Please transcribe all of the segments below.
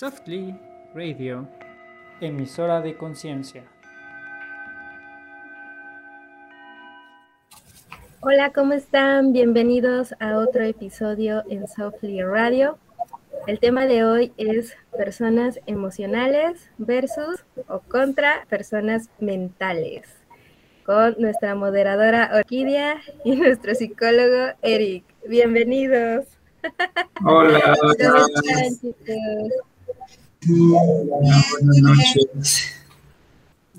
Softly Radio, emisora de conciencia. Hola, ¿cómo están? Bienvenidos a otro episodio en Softly Radio. El tema de hoy es personas emocionales versus o contra personas mentales. Con nuestra moderadora Orquídea y nuestro psicólogo Eric. Bienvenidos. Hola, Buenas noches.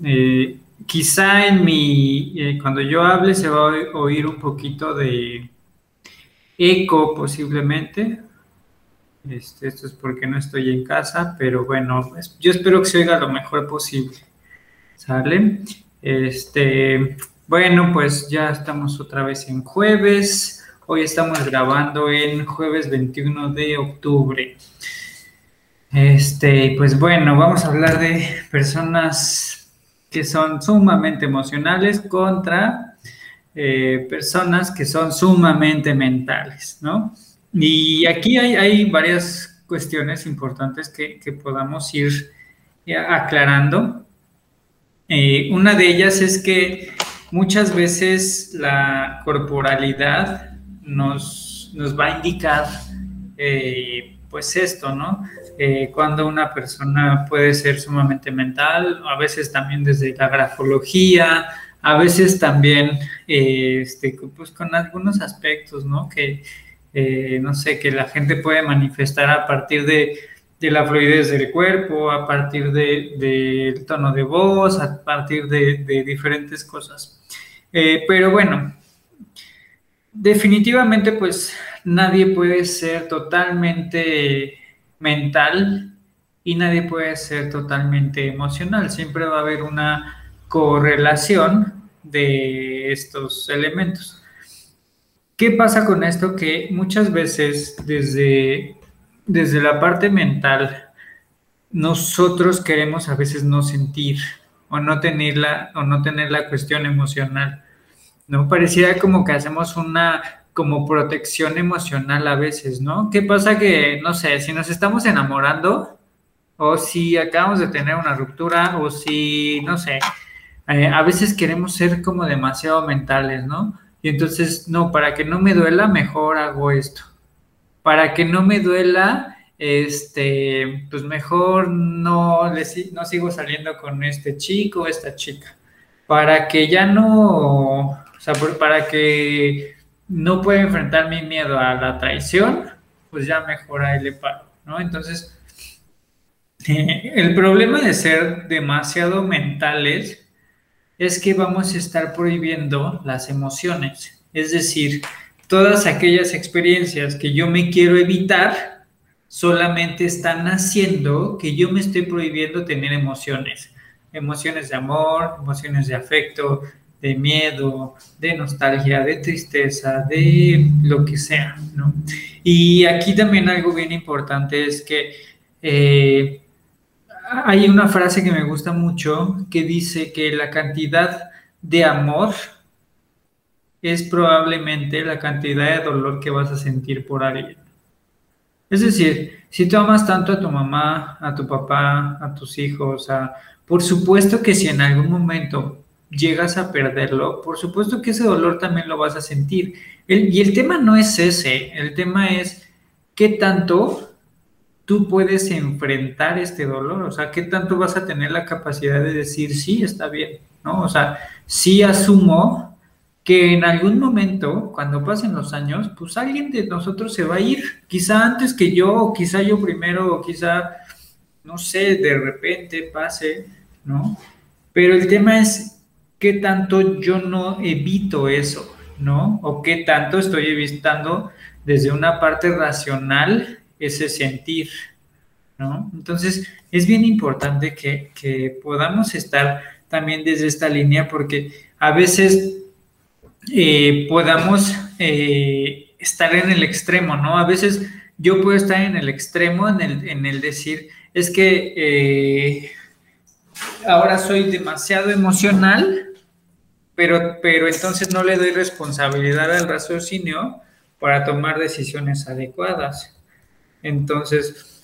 Eh, quizá en mi, eh, cuando yo hable se va a oír un poquito de eco posiblemente. Este, esto es porque no estoy en casa, pero bueno, yo espero que se oiga lo mejor posible. ¿Sale? Este, bueno, pues ya estamos otra vez en jueves. Hoy estamos grabando en jueves 21 de octubre. Este, pues bueno, vamos a hablar de personas que son sumamente emocionales contra eh, personas que son sumamente mentales, ¿no? Y aquí hay, varias cuestiones importantes que, podamos ir aclarando. Eh, una de ellas es que muchas veces la corporalidad nos, nos va a indicar, eh, pues esto, ¿no? Eh, cuando una persona puede ser sumamente mental, a veces también desde la grafología, a veces también eh, este, pues con algunos aspectos, ¿no? Que, eh, no sé, que la gente puede manifestar a partir de, la fluidez del cuerpo, a partir del tono de voz, a partir de, de diferentes cosas. pero bueno, definitivamente pues nadie puede ser totalmente mental y nadie puede ser totalmente emocional. Siempre va a haber una correlación de estos elementos. ¿Qué pasa con esto? Que muchas veces desde, desde la parte mental nosotros queremos a veces no sentir o no tener la, o no tener la cuestión emocional. ¿no? Pareciera como que hacemos una como protección emocional a veces, ¿no? ¿Qué pasa que, no sé, si nos estamos enamorando o si acabamos de tener una ruptura o si, no sé, eh, a veces queremos ser como demasiado mentales, ¿no? Y entonces, no, para que no me duela, mejor hago esto. Para que no me duela, este, pues mejor no, le, no sigo saliendo con este chico o esta chica. Para que ya no, o sea, para que no puedo enfrentar mi miedo a la traición, pues ya mejor ahí le ¿no? Entonces, el problema de ser demasiado mentales es que vamos a estar prohibiendo las emociones, es decir, todas aquellas experiencias que yo me quiero evitar solamente están haciendo que yo me estoy prohibiendo tener emociones, emociones de amor, emociones de afecto, de miedo, de nostalgia, de tristeza, de lo que sea, ¿no? Y aquí también algo bien importante es que eh, hay una frase que me gusta mucho que dice que la cantidad de amor es probablemente la cantidad de dolor que vas a sentir por alguien. Es decir, si tú amas tanto a tu mamá, a tu papá, a tus hijos, por supuesto que si en algún momento llegas a perderlo, por supuesto que ese dolor también lo vas a sentir. y el tema no es ese, el tema es qué tanto tú puedes enfrentar este dolor, o sea, qué tanto vas a tener la capacidad de decir, sí, está bien, ¿no? O sea, sí asumo que en algún momento, cuando pasen los años, pues alguien de nosotros se va a ir, quizá antes que yo, o quizá yo primero, o quizá, no sé, de repente pase, ¿no? Pero el tema es qué tanto yo no evito eso, ¿no? O qué tanto estoy evitando desde una parte racional ese sentir, ¿no? Entonces, es bien importante que, podamos estar también desde esta línea porque a veces eh, podamos eh, estar en el extremo, ¿no? A veces yo puedo estar en el extremo, en el, en el decir, es que eh, ahora soy demasiado emocional pero, pero entonces no le doy responsabilidad al raciocinio para tomar decisiones adecuadas. Entonces,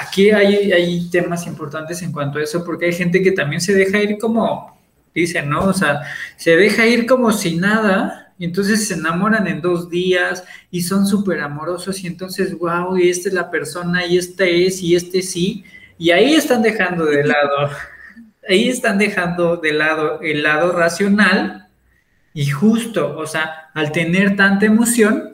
aquí hay, temas importantes en cuanto a eso, porque hay gente que también se deja ir como, dicen, ¿no? O sea, se deja ir como si nada, y entonces se enamoran en dos días y son súper amorosos, y entonces, wow, y esta es la persona, y esta es, y este sí, y ahí están dejando de lado, ahí están dejando de lado el lado racional, y justo, o sea, al tener tanta emoción,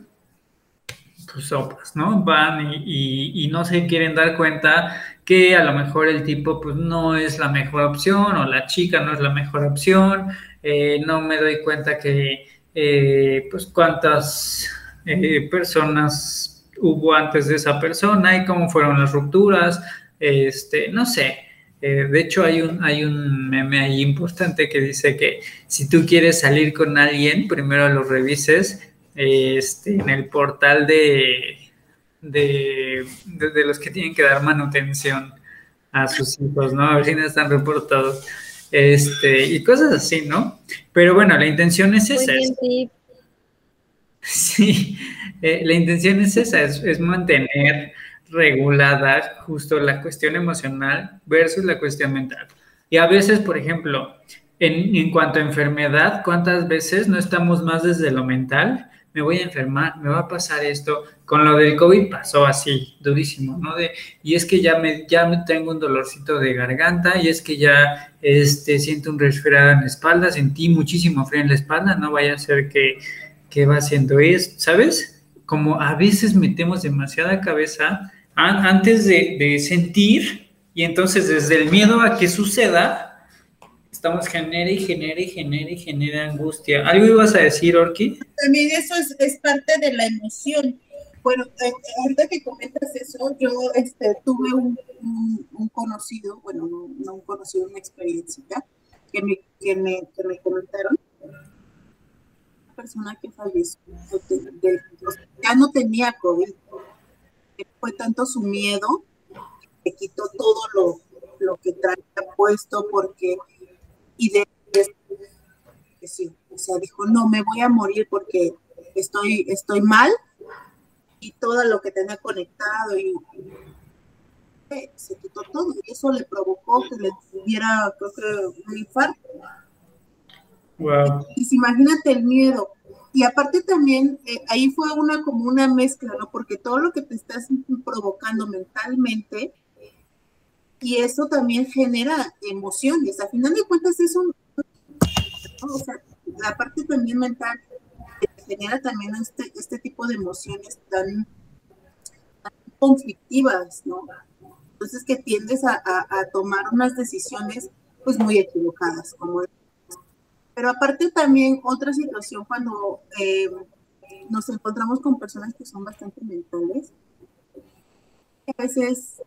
sopas, ¿no? Van y, no se quieren dar cuenta que a lo mejor el tipo pues no es la mejor opción o la chica no es la mejor opción, eh, no me doy cuenta que eh, pues cuántas eh, personas hubo antes de esa persona y cómo fueron las rupturas, este, no sé. De hecho, hay un, hay un meme ahí importante que dice que si tú quieres salir con alguien, primero lo revises este, en el portal de, de, los que tienen que dar manutención a sus hijos, ¿no? A ver si no están reportados. Este, y cosas así, ¿no? Pero bueno, la intención es esa. Sí, eh, la intención es esa, es, mantener regulada justo la cuestión emocional versus la cuestión mental. Y a veces, por ejemplo, en, en cuanto a enfermedad, ¿cuántas veces no estamos más desde lo mental me voy a enfermar, me va a pasar esto. Con lo del COVID pasó así, durísimo, ¿no? De, y es que ya me, ya me tengo un dolorcito de garganta y es que ya este, siento un resfriado en la espalda, sentí muchísimo frío en la espalda, no vaya a ser que, que va haciendo eso, ¿sabes? Como a veces metemos demasiada cabeza antes de, sentir y entonces desde el miedo a que suceda, estamos genera y genera y genera y genera angustia. ¿Algo ibas a decir, Orki? También eso es, parte de la emoción. Bueno, eh, ahorita que comentas eso, yo este, tuve un, conocido, bueno, no, un conocido, una experiencia que me, que me, que me comentaron. Una persona que falleció, ya no tenía COVID. Fue tanto su miedo que quitó todo lo, lo que traía puesto porque y de, sí, o sea, dijo, no, me voy a morir porque estoy, estoy mal y todo lo que tenía conectado y se quitó todo y eso le provocó que le tuviera, creo que, un infarto. Wow. Y, imagínate el miedo. Y aparte también, eh, ahí fue una como una mezcla, ¿no? Porque todo lo que te estás provocando mentalmente, y eso también genera emociones. A final de cuentas es la parte también mental genera también este, este tipo de emociones tan, conflictivas, ¿no? Entonces que tiendes a, tomar unas decisiones pues muy equivocadas, como pero aparte también otra situación cuando eh, nos encontramos con personas que son bastante mentales, a veces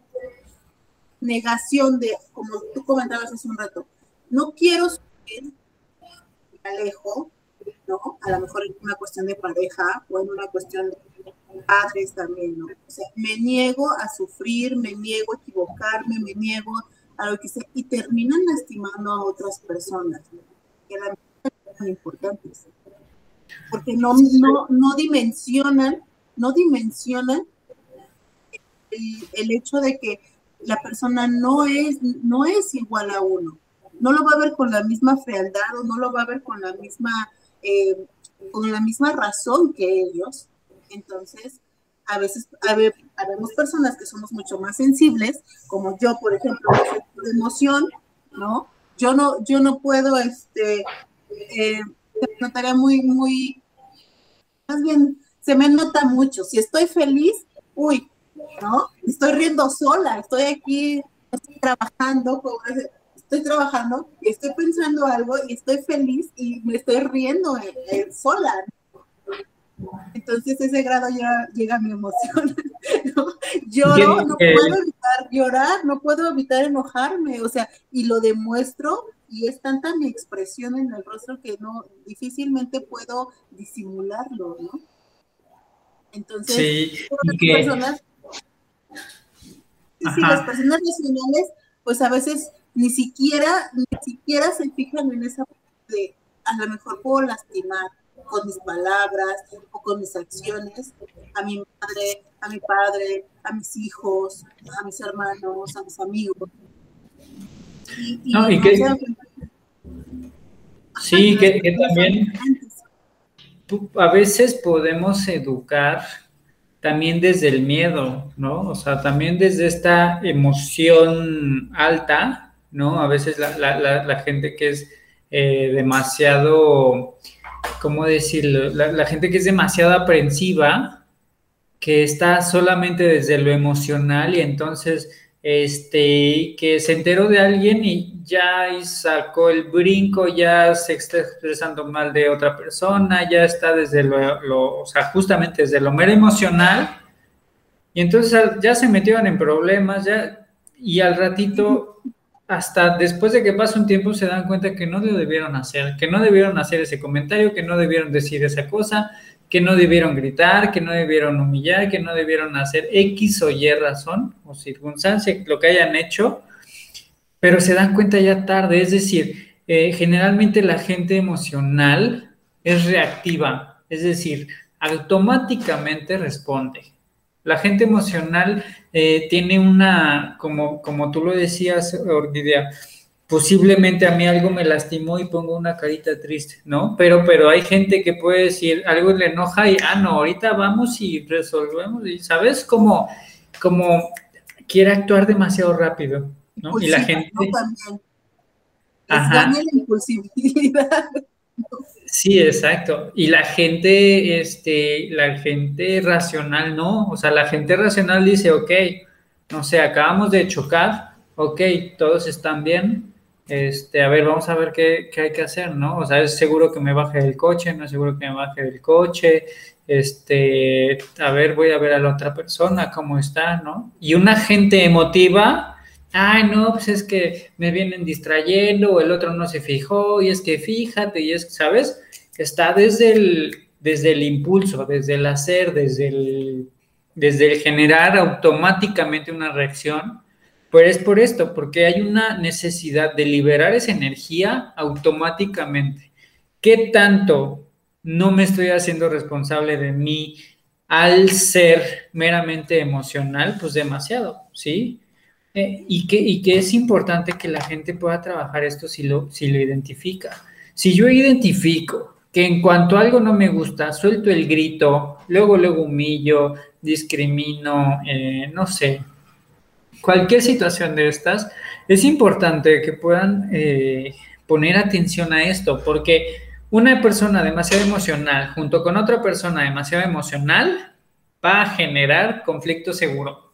negación de, como tú comentabas hace un rato, no quiero sufrir, me alejo, ¿no? A lo mejor en una cuestión de pareja o en una cuestión de padres también, ¿no? O sea, me niego a sufrir, me niego a equivocarme, me niego a lo que sea, y terminan lastimando a otras personas, ¿no? Importantes, porque no, no, no dimensionan, no dimensionan el, el hecho de que la persona no es, no es igual a uno. No lo va a ver con la misma frialdad o no lo va a ver con la misma, eh, con la misma razón que ellos. Entonces, a veces habemos personas que somos mucho más sensibles, como yo, por ejemplo, de emoción, ¿no? Yo no, yo no puedo, este, eh, se notaría muy, muy, más bien, se me nota mucho. Si estoy feliz, uy, ¿no? Estoy riendo sola, estoy aquí, estoy trabajando, estoy trabajando y estoy pensando algo y estoy feliz y me estoy riendo sola. Entonces ese grado ya llega a mi emoción. Lloro, no puedo evitar llorar, no puedo evitar enojarme, o sea, y lo demuestro y es tanta mi expresión en el rostro que no difícilmente puedo disimularlo, ¿no? Entonces, sí, personas Sí, las personas racionales, pues a veces ni siquiera, ni siquiera se fijan en esa de a lo mejor puedo lastimar, con mis palabras o con mis acciones a mi madre, a mi padre, a mis hijos, a mis hermanos, a mis amigos. No, y que, sí, que, que también a veces podemos educar también desde el miedo, ¿no? O sea, también desde esta emoción alta, ¿no? A veces la, gente que es eh, demasiado, ¿cómo decirlo? La, gente que es demasiado aprensiva, que está solamente desde lo emocional y entonces, este, que se enteró de alguien y ya sacó el brinco, ya se está expresando mal de otra persona, ya está desde lo, o sea, justamente desde lo mero emocional, y entonces ya se metieron en problemas, ya, y al ratito, hasta después de que pasa un tiempo, se dan cuenta que no lo debieron hacer, que no debieron hacer ese comentario, que no debieron decir esa cosa, que no debieron gritar, que no debieron humillar, que no debieron hacer X o Y razón o circunstancia, lo que hayan hecho, pero se dan cuenta ya tarde, es decir, eh, generalmente la gente emocional es reactiva, es decir, automáticamente responde. La gente emocional eh, tiene una, como, como tú lo decías, Orquídea, posiblemente a mí algo me lastimó y pongo una carita triste, ¿no? Pero, pero hay gente que puede decir, algo le enoja y, ah, no, ahorita vamos y resolvemos, y sabes cómo, como quiere actuar demasiado rápido y la gente... Ajá. la impulsividad. Sí, exacto. Y la gente, este, la gente racional no. O sea, la gente racional dice, ok, no sé, acabamos de chocar, ok, todos están bien. Este, a ver, vamos a ver qué, qué hay que hacer, ¿no? O sea, es seguro que me baje del coche, no es seguro que me baje del coche. Este, a ver, voy a ver a la otra persona, cómo está, ¿no? Y una gente emotiva, ay, no, pues es que me vienen distrayendo, o el otro no se fijó, y es que fíjate, y es, ¿sabes? Está desde el, desde el impulso, desde el hacer, desde el, desde el generar automáticamente una reacción. Pues es por esto, porque hay una necesidad de liberar esa energía automáticamente. ¿Qué tanto no me estoy haciendo responsable de mí al ser meramente emocional? Pues demasiado, ¿sí? Y, que, y que es importante que la gente pueda trabajar esto si lo, si lo identifica. Si yo identifico que en cuanto algo no me gusta, suelto el grito, luego, luego humillo, discrimino, eh, no sé, cualquier situación de estas, es importante que puedan eh, poner atención a esto, porque una persona demasiado emocional junto con otra persona demasiado emocional va a generar conflicto seguro.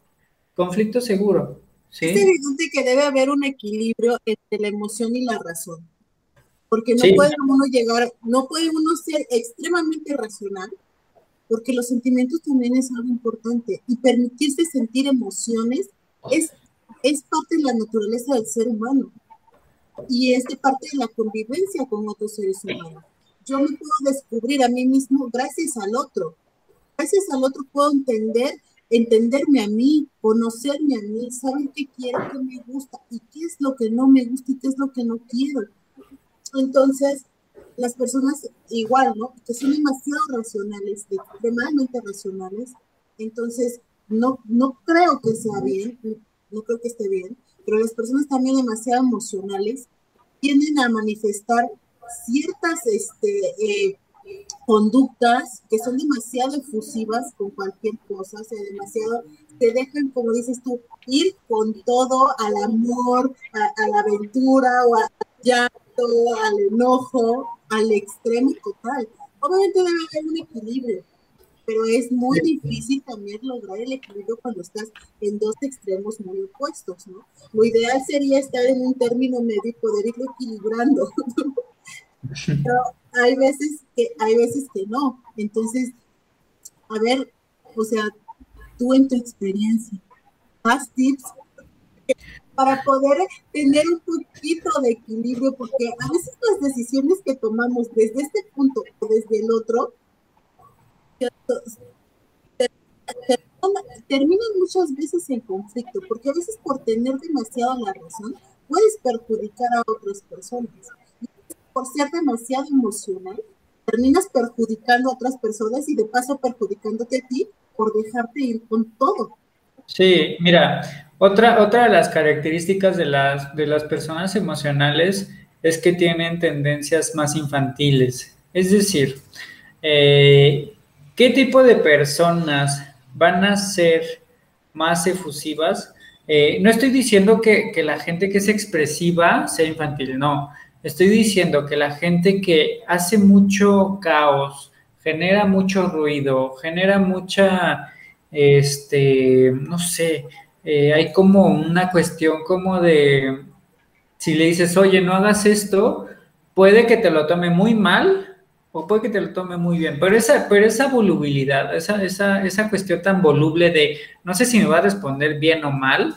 Conflicto seguro. Es evidente que debe haber un equilibrio entre la emoción y la razón. Porque no puede uno llegar, no puede uno ser extremadamente racional, porque los sentimientos también es algo importante. Y permitirse sentir emociones es, es parte de la naturaleza del ser humano. Y es de parte de la convivencia con otros seres humanos. Yo me puedo descubrir a mí mismo gracias al otro. Gracias al otro puedo entender entenderme a mí, conocerme a mí, saber qué quiero, qué me gusta y qué es lo que no me gusta y qué es lo que no quiero. Entonces, las personas igual, ¿no? Que son demasiado racionales, extremadamente racionales, entonces no, no creo que sea bien, no creo que esté bien, pero las personas también demasiado emocionales tienden a manifestar ciertas este, eh, conductas que son demasiado efusivas con cualquier cosa, o sea, demasiado, te dejan, como dices tú, ir con todo al amor, a, la aventura o al llanto, al enojo, al extremo total. Obviamente debe haber un equilibrio, pero es muy difícil también lograr el equilibrio cuando estás en dos extremos muy opuestos, ¿no? Lo ideal sería estar en un término medio y poder irlo equilibrando. Pero hay veces que, hay veces que no. Entonces, a ver, o sea, tú en tu experiencia, más tips para poder tener un poquito de equilibrio, porque a veces las decisiones que tomamos desde este punto o desde el otro terminan muchas veces en conflicto, porque a veces por tener demasiado la razón puedes perjudicar a otras personas por ser demasiado emocional, terminas perjudicando a otras personas y de paso perjudicándote a ti por dejarte ir con todo. Sí, mira, otra, otra de las características de las, de las personas emocionales es que tienen tendencias más infantiles. Es decir, eh, ¿qué tipo de personas van a ser más efusivas? Eh, no estoy diciendo que, que la gente que es expresiva sea infantil, no. Estoy diciendo que la gente que hace mucho caos, genera mucho ruido, genera mucha, este, no sé, eh, hay como una cuestión como de, si le dices, oye, no hagas esto, puede que te lo tome muy mal o puede que te lo tome muy bien, pero esa, pero esa volubilidad, esa, esa, esa cuestión tan voluble de, no sé si me va a responder bien o mal,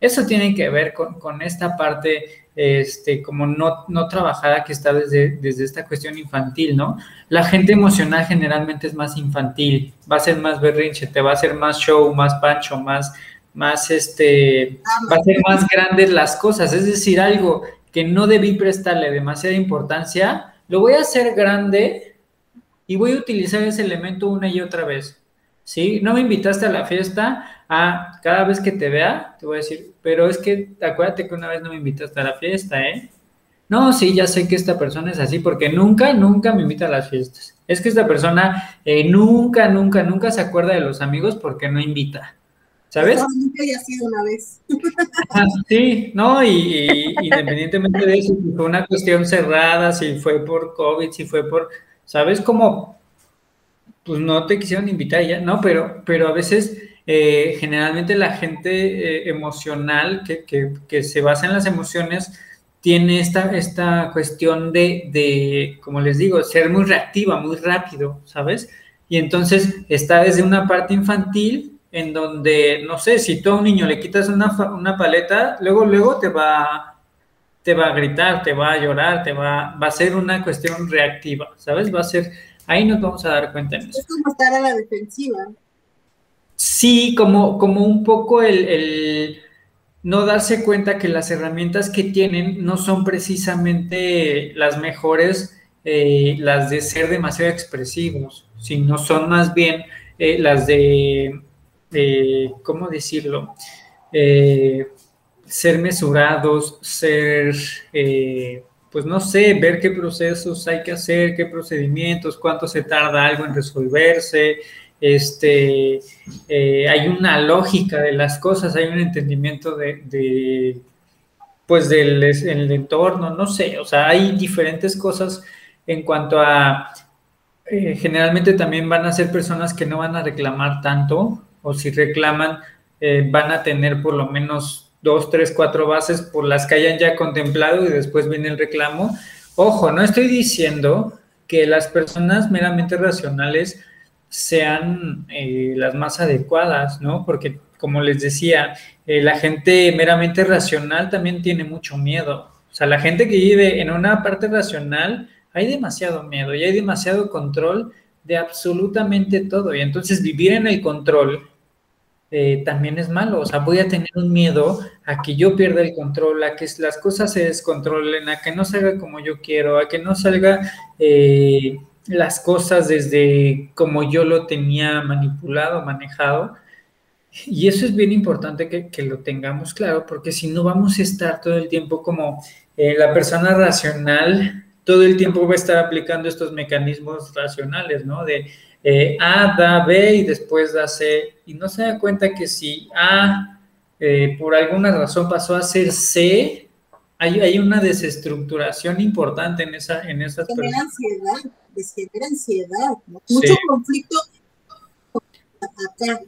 eso tiene que ver con, con esta parte este, como no, no trabajada que está desde, desde esta cuestión infantil, ¿no? La gente emocional generalmente es más infantil, va a ser más berrinche, te va a hacer más show, más pancho, más, más este, va a ser más grandes las cosas, es decir, algo que no debí prestarle demasiada importancia, lo voy a hacer grande y voy a utilizar ese elemento una y otra vez. ¿Sí? No me invitaste a la fiesta, a cada vez que te vea, te voy a decir, pero es que acuérdate que una vez no me invitaste a la fiesta, ¿eh? No, sí, ya sé que esta persona es así, porque nunca, nunca me invita a las fiestas. Es que esta persona eh, nunca, nunca, nunca se acuerda de los amigos porque no invita. ¿Sabes? No, nunca haya sido una vez. Ah, sí, no, y, y, independientemente de eso, si fue una cuestión cerrada, si fue por COVID, si fue por, ¿sabes? Como pues no te quisieron invitar ya, no, pero, pero a veces eh, generalmente la gente eh, emocional que, se basa en las emociones tiene esta, esta cuestión de, de, como les digo, ser muy reactiva, muy rápido, ¿sabes? Y entonces está desde una parte infantil en donde, no sé, si tú a un niño le quitas una, una paleta, luego, luego te va, te va a gritar, te va a llorar, te va, va a ser una cuestión reactiva, ¿sabes? Va a ser Ahí nos vamos a dar cuenta en eso. Es como estar a la defensiva. Sí, como, como un poco el, no darse cuenta que las herramientas que tienen no son precisamente las mejores, eh, las de ser demasiado expresivos, sino son más bien eh, las de, ¿cómo decirlo? Eh, ser mesurados, ser pues no sé, ver qué procesos hay que hacer, qué procedimientos, cuánto se tarda algo en resolverse, este, eh, hay una lógica de las cosas, hay un entendimiento de, pues del el entorno, no sé, o sea, hay diferentes cosas en cuanto a, eh, generalmente también van a ser personas que no van a reclamar tanto, o si reclaman, eh, van a tener por lo menos dos, tres, cuatro bases por las que hayan ya contemplado y después viene el reclamo. Ojo, no estoy diciendo que las personas meramente racionales sean eh, las más adecuadas, ¿no? Porque, como les decía, eh, la gente meramente racional también tiene mucho miedo. O sea, la gente que vive en una parte racional, hay demasiado miedo y hay demasiado control de absolutamente todo. Y entonces vivir en el control eh, también es malo. O sea, voy a tener un miedo a que yo pierda el control, a que las cosas se descontrolen, a que no salga como yo quiero, a que no salga eh, las cosas desde como yo lo tenía manipulado, manejado. Y eso es bien importante que, lo tengamos claro, porque si no vamos a estar todo el tiempo como eh, la persona racional, todo el tiempo va a estar aplicando estos mecanismos racionales, ¿no? De eh, A da B y después da C, y no se da cuenta que si A eh, por alguna razón pasó a ser C, hay, hay una desestructuración importante en, esa, en esas genera ansiedad, genera ansiedad, mucho conflicto acá,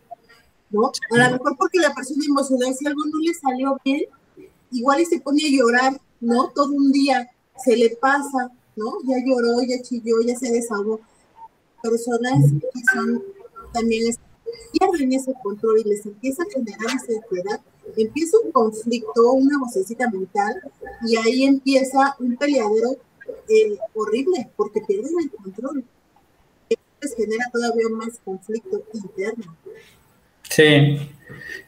¿no? A lo mejor porque la persona emocional, si algo no le salió bien, igual y se pone a llorar, ¿no? Todo un día, se le pasa, ¿no? Ya lloró, ya chilló, ya se desahogó personas que son también pierden ese control y les empieza a generar esa ansiedad, empieza un conflicto, una vocecita mental, y ahí empieza un peleadero eh, horrible, porque pierden el control. Entonces genera todavía más conflicto interno. Sí,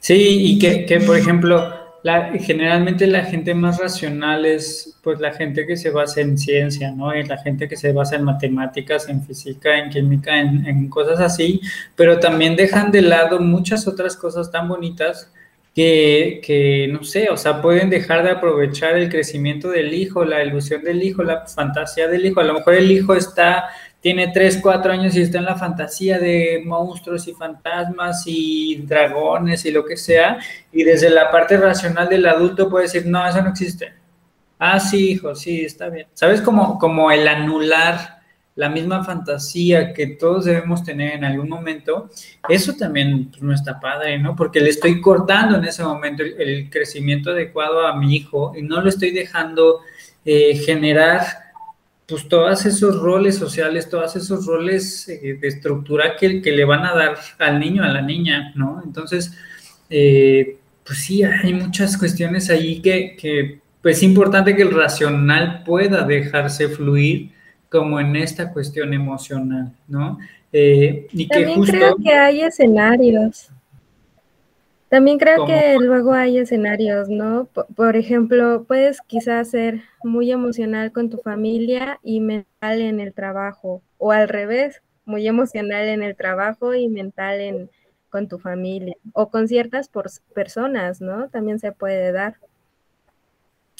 sí, y que, que por ejemplo, La, generalmente la gente más racional es pues la gente que se basa en ciencia, ¿no? La gente que se basa en matemáticas, en física, en química, en, en cosas así, pero también dejan de lado muchas otras cosas tan bonitas que, que, no sé, o sea, pueden dejar de aprovechar el crecimiento del hijo, la ilusión del hijo, la fantasía del hijo. A lo mejor el hijo está tiene 3, 4 años y está en la fantasía de monstruos y fantasmas y dragones y lo que sea, y desde la parte racional del adulto puede decir, no, eso no existe. Ah, sí, hijo, sí, está bien. ¿Sabes? Como, como el anular la misma fantasía que todos debemos tener en algún momento, eso también pues, no está padre, ¿no? Porque le estoy cortando en ese momento el, crecimiento adecuado a mi hijo y no lo estoy dejando eh, generar pues todos esos roles sociales, todos esos roles eh, de estructura que, que, le van a dar al niño, a la niña, ¿no? Entonces, eh, pues sí, hay muchas cuestiones ahí que, que pues, es importante que el racional pueda dejarse fluir como en esta cuestión emocional, ¿no? Eh, y También que justo... creo que hay escenarios también creo que luego hay escenarios, ¿no? Por, ejemplo, puedes quizás ser muy emocional con tu familia y mental en el trabajo, o al revés, muy emocional en el trabajo y mental en, con tu familia, o con ciertas personas, ¿no? También se puede dar.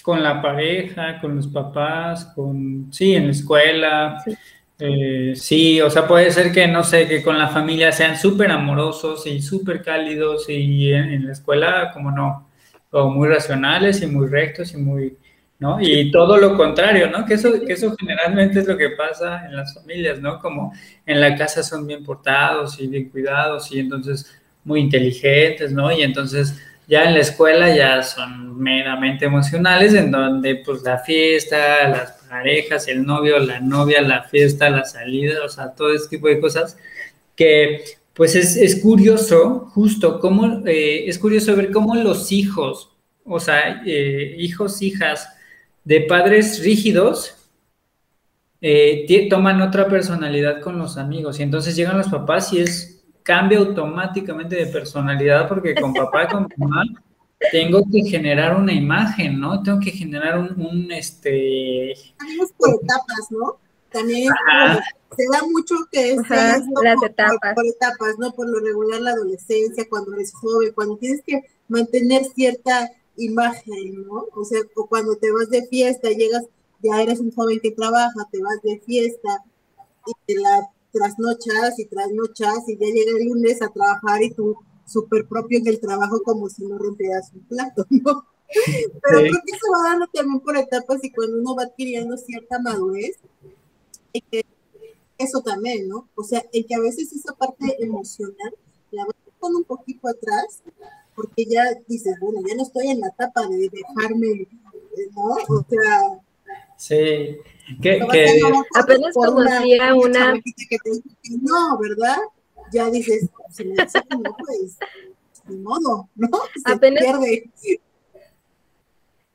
Con la pareja, con los papás, con, sí, en la escuela. Sí. Eh, sí, o sea, puede ser que, no sé, que con la familia sean súper amorosos y súper cálidos y en, la escuela, como no, o muy racionales y muy rectos y muy, ¿no? Y todo lo contrario, ¿no? Que eso, que eso generalmente es lo que pasa en las familias, ¿no? Como en la casa son bien portados y bien cuidados y entonces muy inteligentes, ¿no? Y entonces ya en la escuela ya son meramente emocionales, en donde pues la fiesta, las parejas, el novio, la novia, la fiesta, la salida, o sea, todo ese tipo de cosas que pues es, curioso, justo, cómo, eh, es curioso ver cómo los hijos, o sea, eh, hijos, hijas de padres rígidos, eh, toman otra personalidad con los amigos y entonces llegan los papás y es cambia automáticamente de personalidad porque con papá y con mamá tengo que generar una imagen, ¿no? Tengo que generar un, un este... Tenemos por etapas, ¿no? También se da mucho que es las etapas. Por, etapas, ¿no? Por lo regular la adolescencia, cuando eres joven, cuando tienes que mantener cierta imagen, ¿no? O sea, o cuando te vas de fiesta, llegas, ya eres un joven que trabaja, te vas de fiesta y te la trasnochas y trasnochas y ya llega el lunes a trabajar y tú súper propio en el trabajo como si no rompieras un plato, ¿no? Pero creo que se va dando también por etapas y cuando uno va adquiriendo cierta madurez, eso también, ¿no? O sea, en que a veces esa parte emocional la vas dejando un poquito atrás, porque ya dices, bueno, ya no estoy en la etapa de dejarme, ¿no? O sea... Sí, que, que apenas conocía una... una... Que te, no, ¿verdad? Ya dices, hace como, pues, de modo, ¿no? Se apenas, pierde.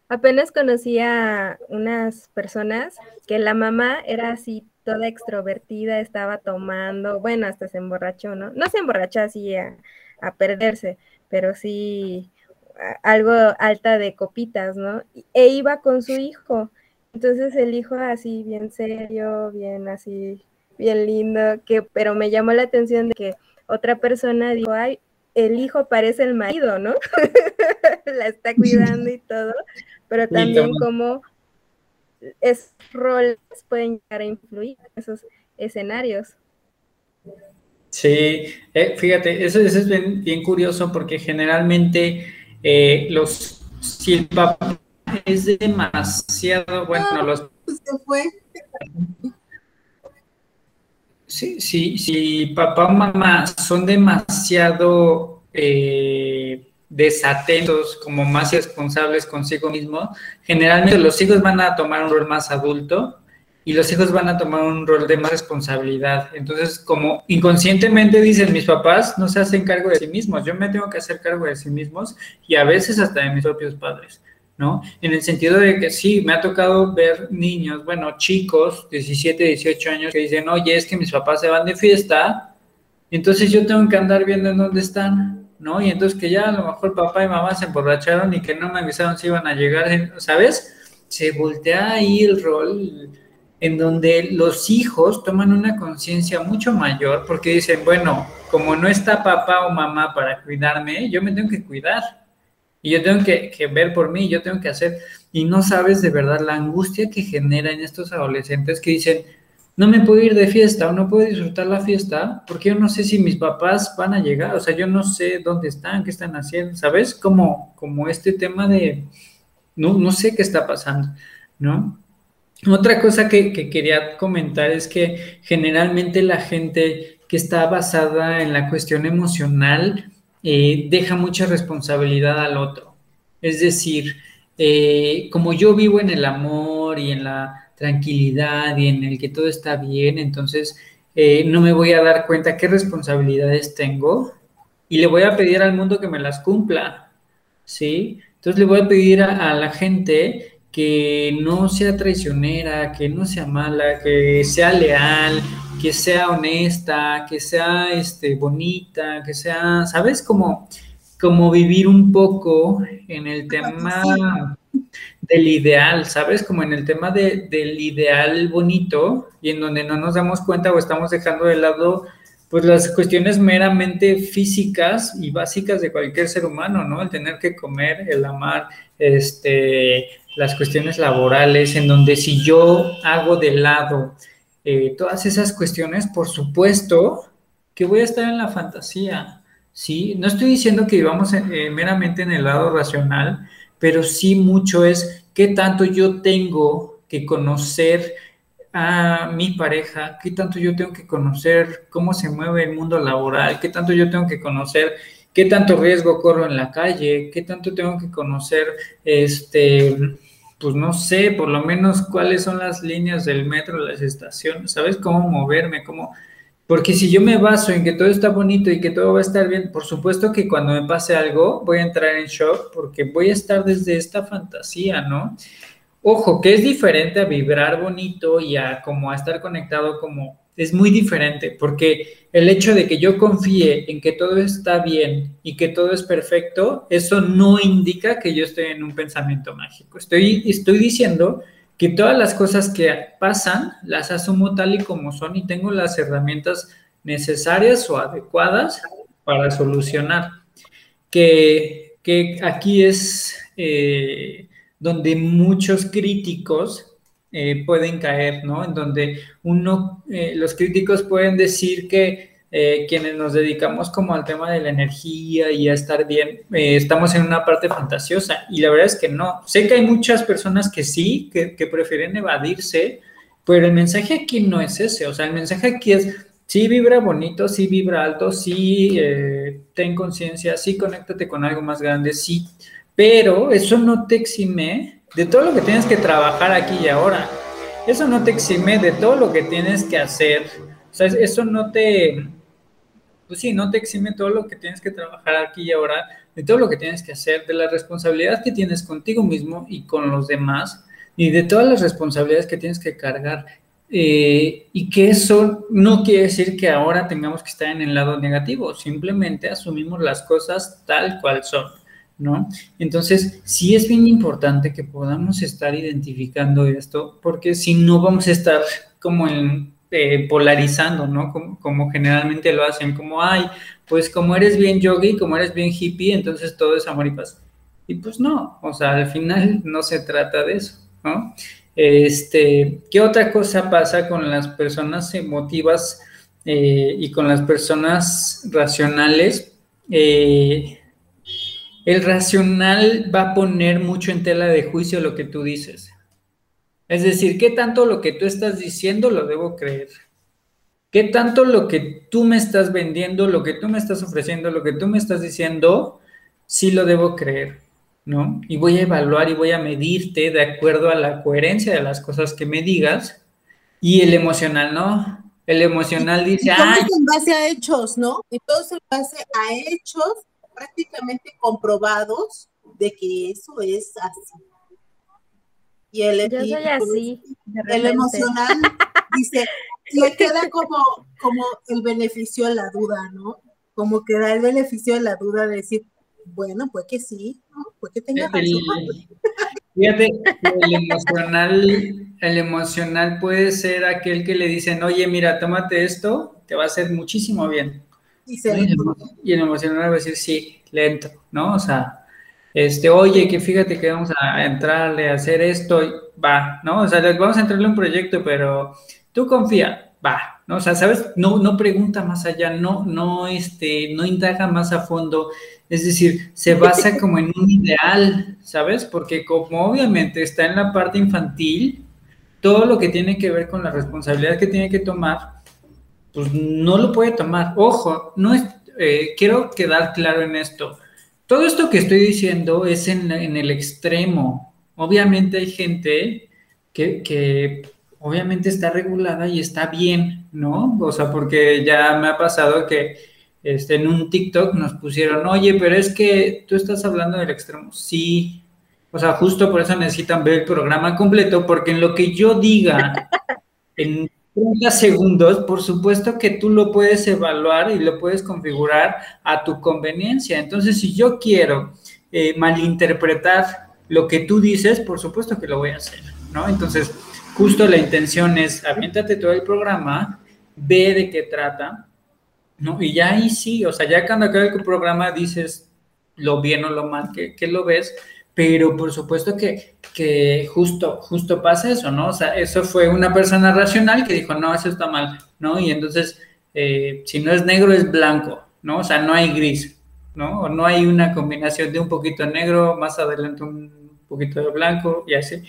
Apenas conocí a unas personas que la mamá era así toda extrovertida, estaba tomando, bueno, hasta se emborrachó, ¿no? No se emborrachó así a, a perderse, pero sí algo alta de copitas, ¿no? E iba con su hijo. Entonces el hijo así bien serio, bien así, bien lindo, que, pero me llamó la atención de que otra persona dijo, ay, el hijo parece el marido, ¿no? la está cuidando y todo, pero también como esos roles pueden llegar a influir en esos escenarios. Sí, eh, fíjate, eso, es bien, curioso porque generalmente eh, los, si el papá es demasiado, bueno, los... Se fue. Sí, sí, si papá o mamá son demasiado eh, desatentos, como más responsables consigo mismos, generalmente los hijos van a tomar un rol más adulto y los hijos van a tomar un rol de más responsabilidad. Entonces, como inconscientemente dicen mis papás, no se hacen cargo de sí mismos, yo me tengo que hacer cargo de sí mismos y a veces hasta de mis propios padres. ¿No? En el sentido de que sí, me ha tocado ver niños, bueno, chicos, 17, 18 años, que dicen, oye, es que mis papás se van de fiesta, entonces yo tengo que andar viendo en dónde están, ¿no? Y entonces que ya a lo mejor papá y mamá se emborracharon y que no me avisaron si iban a llegar, ¿sabes? Se voltea ahí el rol en donde los hijos toman una conciencia mucho mayor porque dicen, bueno, como no está papá o mamá para cuidarme, yo me tengo que cuidar. Y yo tengo que, que, ver por mí, yo tengo que hacer. Y no sabes de verdad la angustia que genera en estos adolescentes que dicen, no me puedo ir de fiesta o no puedo disfrutar la fiesta porque yo no sé si mis papás van a llegar, o sea, yo no sé dónde están, qué están haciendo, ¿sabes? Como, como este tema de, no, no sé qué está pasando, ¿no? Otra cosa que, quería comentar es que generalmente la gente que está basada en la cuestión emocional eh, deja mucha responsabilidad al otro. Es decir, eh, como yo vivo en el amor y en la tranquilidad y en el que todo está bien, entonces eh, no me voy a dar cuenta qué responsabilidades tengo y le voy a pedir al mundo que me las cumpla, ¿sí? Entonces le voy a pedir a la gente que no sea traicionera, que no sea mala, que sea leal, que sea honesta, que sea este, bonita, que sea, ¿sabes? Como, como vivir un poco en el tema del ideal, ¿sabes? Como en el tema de, del ideal bonito y en donde no nos damos cuenta o estamos dejando de lado pues las cuestiones meramente físicas y básicas de cualquier ser humano, ¿no? El tener que comer, el amar, este, las cuestiones laborales, en donde si yo hago de lado eh, todas esas cuestiones, por supuesto que voy a estar en la fantasía, ¿sí? No estoy diciendo que vivamos eh, meramente en el lado racional, pero sí mucho es qué tanto yo tengo que conocer a mi pareja, qué tanto yo tengo que conocer cómo se mueve el mundo laboral, qué tanto yo tengo que conocer qué tanto riesgo corro en la calle, qué tanto tengo que conocer, este, pues no sé, por lo menos cuáles son las líneas del metro, las estaciones, ¿sabes? Cómo moverme, cómo... Porque si yo me baso en que todo está bonito y que todo va a estar bien, por supuesto que cuando me pase algo voy a entrar en shock porque voy a estar desde esta fantasía, ¿no? Ojo, que es diferente a vibrar bonito y a como a estar conectado como es muy diferente porque el hecho de que yo confíe en que todo está bien y que todo es perfecto, eso no indica que yo estoy en un pensamiento mágico. Estoy, estoy diciendo que todas las cosas que pasan las asumo tal y como son y tengo las herramientas necesarias o adecuadas para solucionar. Que, que aquí es eh, donde muchos críticos eh, pueden caer, ¿no? En donde uno, eh, los críticos pueden decir que eh, quienes nos dedicamos como al tema de la energía y a estar bien, estamos en una parte fantasiosa y la verdad es que no. Sé que hay muchas personas que sí, que, que prefieren evadirse, pero el mensaje aquí no es ese, o sea, el mensaje aquí es, sí vibra bonito, sí vibra alto, sí ten conciencia, sí conéctate con algo más grande, sí, pero eso no te exime de todo lo que tienes que trabajar aquí y ahora. Eso no te exime de todo lo que tienes que hacer. O sea, eso no te, pues sí, no te exime todo lo que tienes que trabajar aquí y ahora, de todo lo que tienes que hacer, de la responsabilidad que tienes contigo mismo y con los demás, y de todas las responsabilidades que tienes que cargar. Eh, y que eso no quiere decir que ahora tengamos que estar en el lado negativo, simplemente asumimos las cosas tal cual son. ¿No? Entonces, sí es bien importante que podamos estar identificando esto, porque si no vamos a estar como en, eh, polarizando, ¿no? Como, generalmente lo hacen, como, ay, pues como eres bien yogi, como eres bien hippie, entonces todo es amor y paz. Y pues no, o sea, al final no se trata de eso, ¿no? Este, ¿qué otra cosa pasa con las personas emotivas eh, y con las personas racionales? Eh, el racional va a poner mucho en tela de juicio lo que tú dices. Es decir, ¿qué tanto lo que tú estás diciendo lo debo creer? ¿Qué tanto lo que tú me estás vendiendo, lo que tú me estás ofreciendo, lo que tú me estás diciendo, sí lo debo creer? ¿No? Y voy a evaluar y voy a medirte de acuerdo a la coherencia de las cosas que me digas. Y el emocional, ¿no? El emocional dice, ¡ay! en base a hechos, ¿no? Entonces, en base a hechos prácticamente comprobados de que eso es así. Y el, Yo soy así, el emocional dice, le queda como, como el beneficio de la duda, ¿no? como que da el beneficio de la duda de decir, bueno, pues que sí, ¿no? pues que tenga razón. Fíjate, el emocional, el emocional puede ser aquel que le dicen, oye, mira, tómate esto, te va a hacer muchísimo bien. Y, y el emocional va a decir, sí, lento, ¿no? O sea, este, oye, que fíjate que vamos a entrarle a hacer esto, va, ¿no? O sea, vamos a entrarle un proyecto, pero tú confía, va, ¿no? O sea, ¿sabes? No, no pregunta más allá, no, no, este, no indaga más a fondo, es decir, se basa como en un ideal, ¿sabes? Porque como obviamente está en la parte infantil, todo lo que tiene que ver con la responsabilidad que tiene que tomar, pues no lo puede tomar. Ojo, no es, eh, quiero quedar claro en esto. Todo esto que estoy diciendo es en, el extremo. Obviamente hay gente que, que, obviamente está regulada y está bien, ¿no? O sea, porque ya me ha pasado que este, en un TikTok nos pusieron, oye, pero es que tú estás hablando del extremo. Sí, o sea, justo por eso necesitan ver el programa completo, porque en lo que yo diga en 30 segundos, por supuesto que tú lo puedes evaluar y lo puedes configurar a tu conveniencia. Entonces, si yo quiero eh, malinterpretar lo que tú dices, por supuesto que lo voy a hacer, ¿no? Entonces, justo la intención es, aviéntate todo el programa, ve de qué trata, ¿no? Y ya ahí sí, o sea, ya cuando acabe el programa dices lo bien o lo mal que, que lo ves, pero por supuesto que, que, justo, justo pasa eso, ¿no? O sea, eso fue una persona racional que dijo, no, eso está mal, ¿no? Y entonces, eh, si no es negro, es blanco, ¿no? O sea, no hay gris, ¿no? O no hay una combinación de un poquito negro, más adelante un poquito de blanco y así,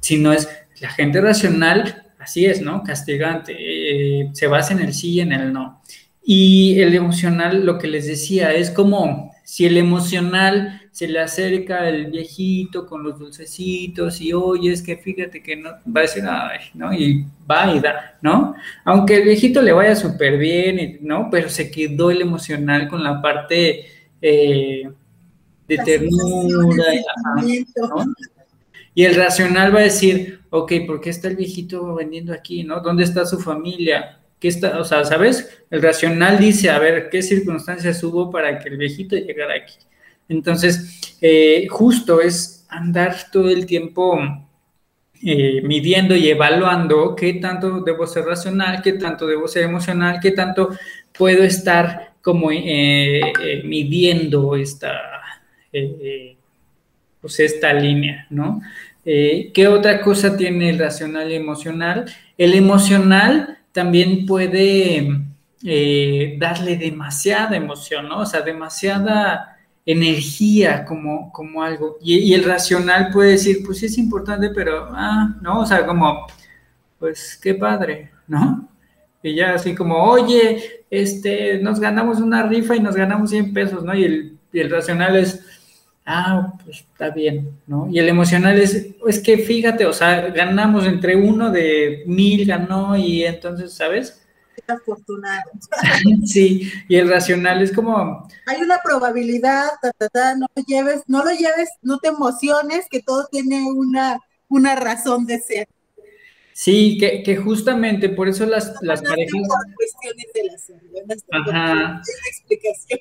Si no es la gente racional, así es, ¿no? Castigante, eh, se basa en el sí y en el no. Y el emocional, lo que les decía, es como si el emocional se le acerca el viejito con los dulcecitos y oye, es que fíjate que no, va a decir, ay, ¿no? Y va y da, ¿no? Aunque el viejito le vaya súper bien, ¿no? Pero se quedó el emocional con la parte eh, de ternura. Y, y el racional va a decir, ok, ¿por qué está el viejito vendiendo aquí, ¿no? ¿Dónde está su familia? ¿Qué está, o sea, ¿sabes? El racional dice, a ver, ¿qué circunstancias hubo para que el viejito llegara aquí? Entonces, eh, justo es andar todo el tiempo eh, midiendo y evaluando qué tanto debo ser racional, qué tanto debo ser emocional, qué tanto puedo estar como eh, midiendo esta, pues esta línea, ¿no? ¿Qué otra cosa tiene el racional y emocional? El emocional también puede darle demasiada emoción, ¿no? O sea, demasiada energía como, como algo. Y, el racional puede decir, pues es importante, pero, ah, no, o sea, como, pues qué padre, ¿no? Y ya así como, oye, este, nos ganamos una rifa y nos ganamos 100 pesos, ¿no? Y el, y el racional es, ah, pues está bien, ¿no? Y el emocional es, es que fíjate, o sea, ganamos entre uno de mil, ganó y entonces, ¿sabes? Afortunado. Sí, y el racional es como... Hay una probabilidad, no lo lleves, no lo lleves, no te emociones, que todo tiene una, una razón de ser. Sí, que, que justamente por eso las, las parejas... Por cuestiones de la Ajá. explicación.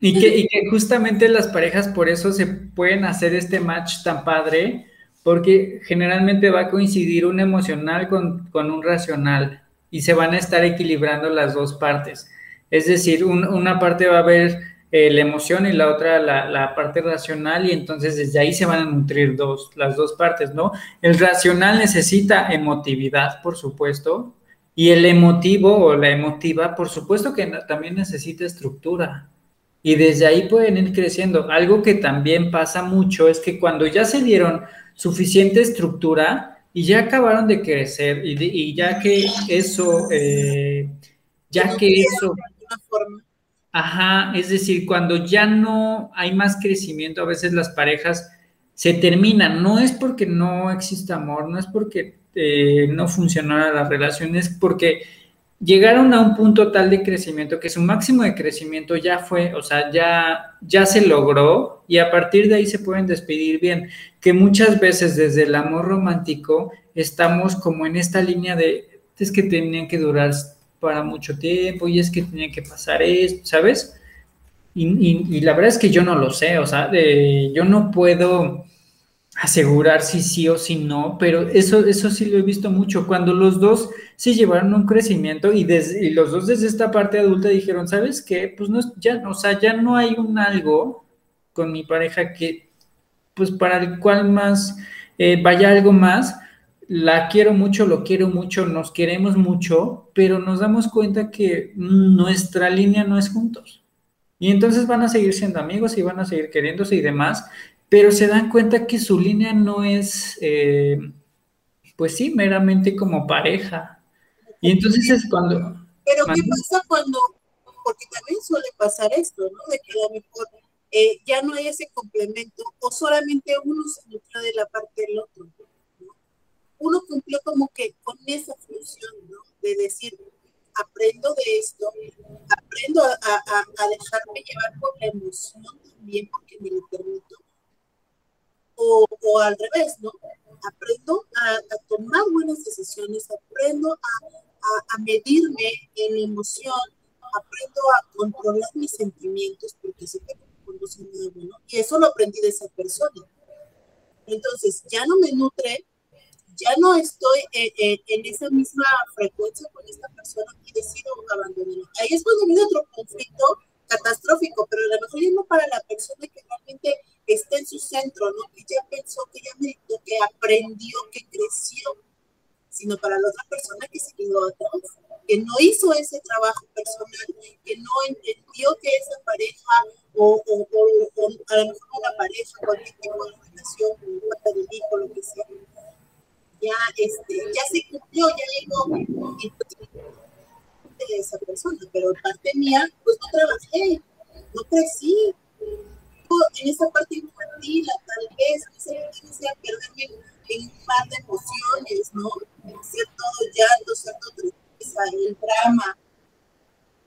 Y que, y que justamente las parejas por eso se pueden hacer este match tan padre, porque generalmente va a coincidir un emocional con, con un racional y se van a estar equilibrando las dos partes. Es decir, una parte va a haber eh, la emoción y la otra la, parte racional y entonces desde ahí se van a nutrir dos, las dos partes, ¿no? El racional necesita emotividad, por supuesto, y el emotivo o la emotiva, por supuesto que también necesita estructura. Y desde ahí pueden ir creciendo. Algo que también pasa mucho es que cuando ya se dieron suficiente estructura, y ya acabaron de crecer y, ya que eso, eh, ya que eso, ajá, es decir, cuando ya no hay más crecimiento, a veces las parejas se terminan, no es porque no exista amor, no es porque eh, no funcionara la relación, es porque llegaron a un punto tal de crecimiento que su máximo de crecimiento ya fue, o sea, ya, ya se logró y a partir de ahí se pueden despedir bien, que muchas veces desde el amor romántico estamos como en esta línea de, es que tenían que durar para mucho tiempo y es que tenía que pasar esto, ¿sabes? Y, la verdad es que yo no lo sé, o sea, yo no puedo asegurar si sí o si no, pero eso, eso sí lo he visto mucho, cuando los dos se llevaron un crecimiento y, los dos desde esta parte adulta dijeron, ¿sabes qué? Pues no, ya, o sea, ya no hay un algo con mi pareja que, pues para el cual más eh, vaya algo más, la quiero mucho, lo quiero mucho, nos queremos mucho, pero nos damos cuenta que nuestra línea no es juntos. Y entonces van a seguir siendo amigos y van a seguir queriéndose y demás, pero se dan cuenta que su línea no es, eh, pues sí, meramente como pareja. Y entonces es cuando... Pero ¿qué pasa cuando, porque también suele pasar esto, ¿no? De que a lo mejor eh, ya no hay ese complemento o solamente uno se nutre de la parte del otro. Uno cumplió como que con esa función, ¿no? De decir, aprendo de esto, aprendo a, a, dejarme llevar por la emoción también porque me lo permito. O, o al revés, ¿no? Aprendo a, a, tomar buenas decisiones, aprendo a, medirme en emoción, aprendo a controlar mis sentimientos porque sé que y eso lo aprendí de esa persona. Entonces, ya no me nutre, ya no estoy en esa misma frecuencia con esta persona y decido abandonarlo. Ahí es cuando viene otro conflicto catastrófico, pero a lo mejor no para la persona que realmente está en su centro, ¿no? que ya pensó, que ya meditó, que aprendió, que creció, sino para la otra persona que se quedó atrás, que no hizo ese trabajo personal, que no entendió que esa pareja o, o, o, a lo mejor una pareja, cualquier tipo de relación, un padre de hijo, lo que sea, ya, este, ya se cumplió, ya llegó de esa persona, pero parte mía, pues no trabajé, no crecí, en esa parte infantil, tal vez, no sé, sea perderme en un par de emociones, ¿no? Todo llanto, todo tristeza, el drama,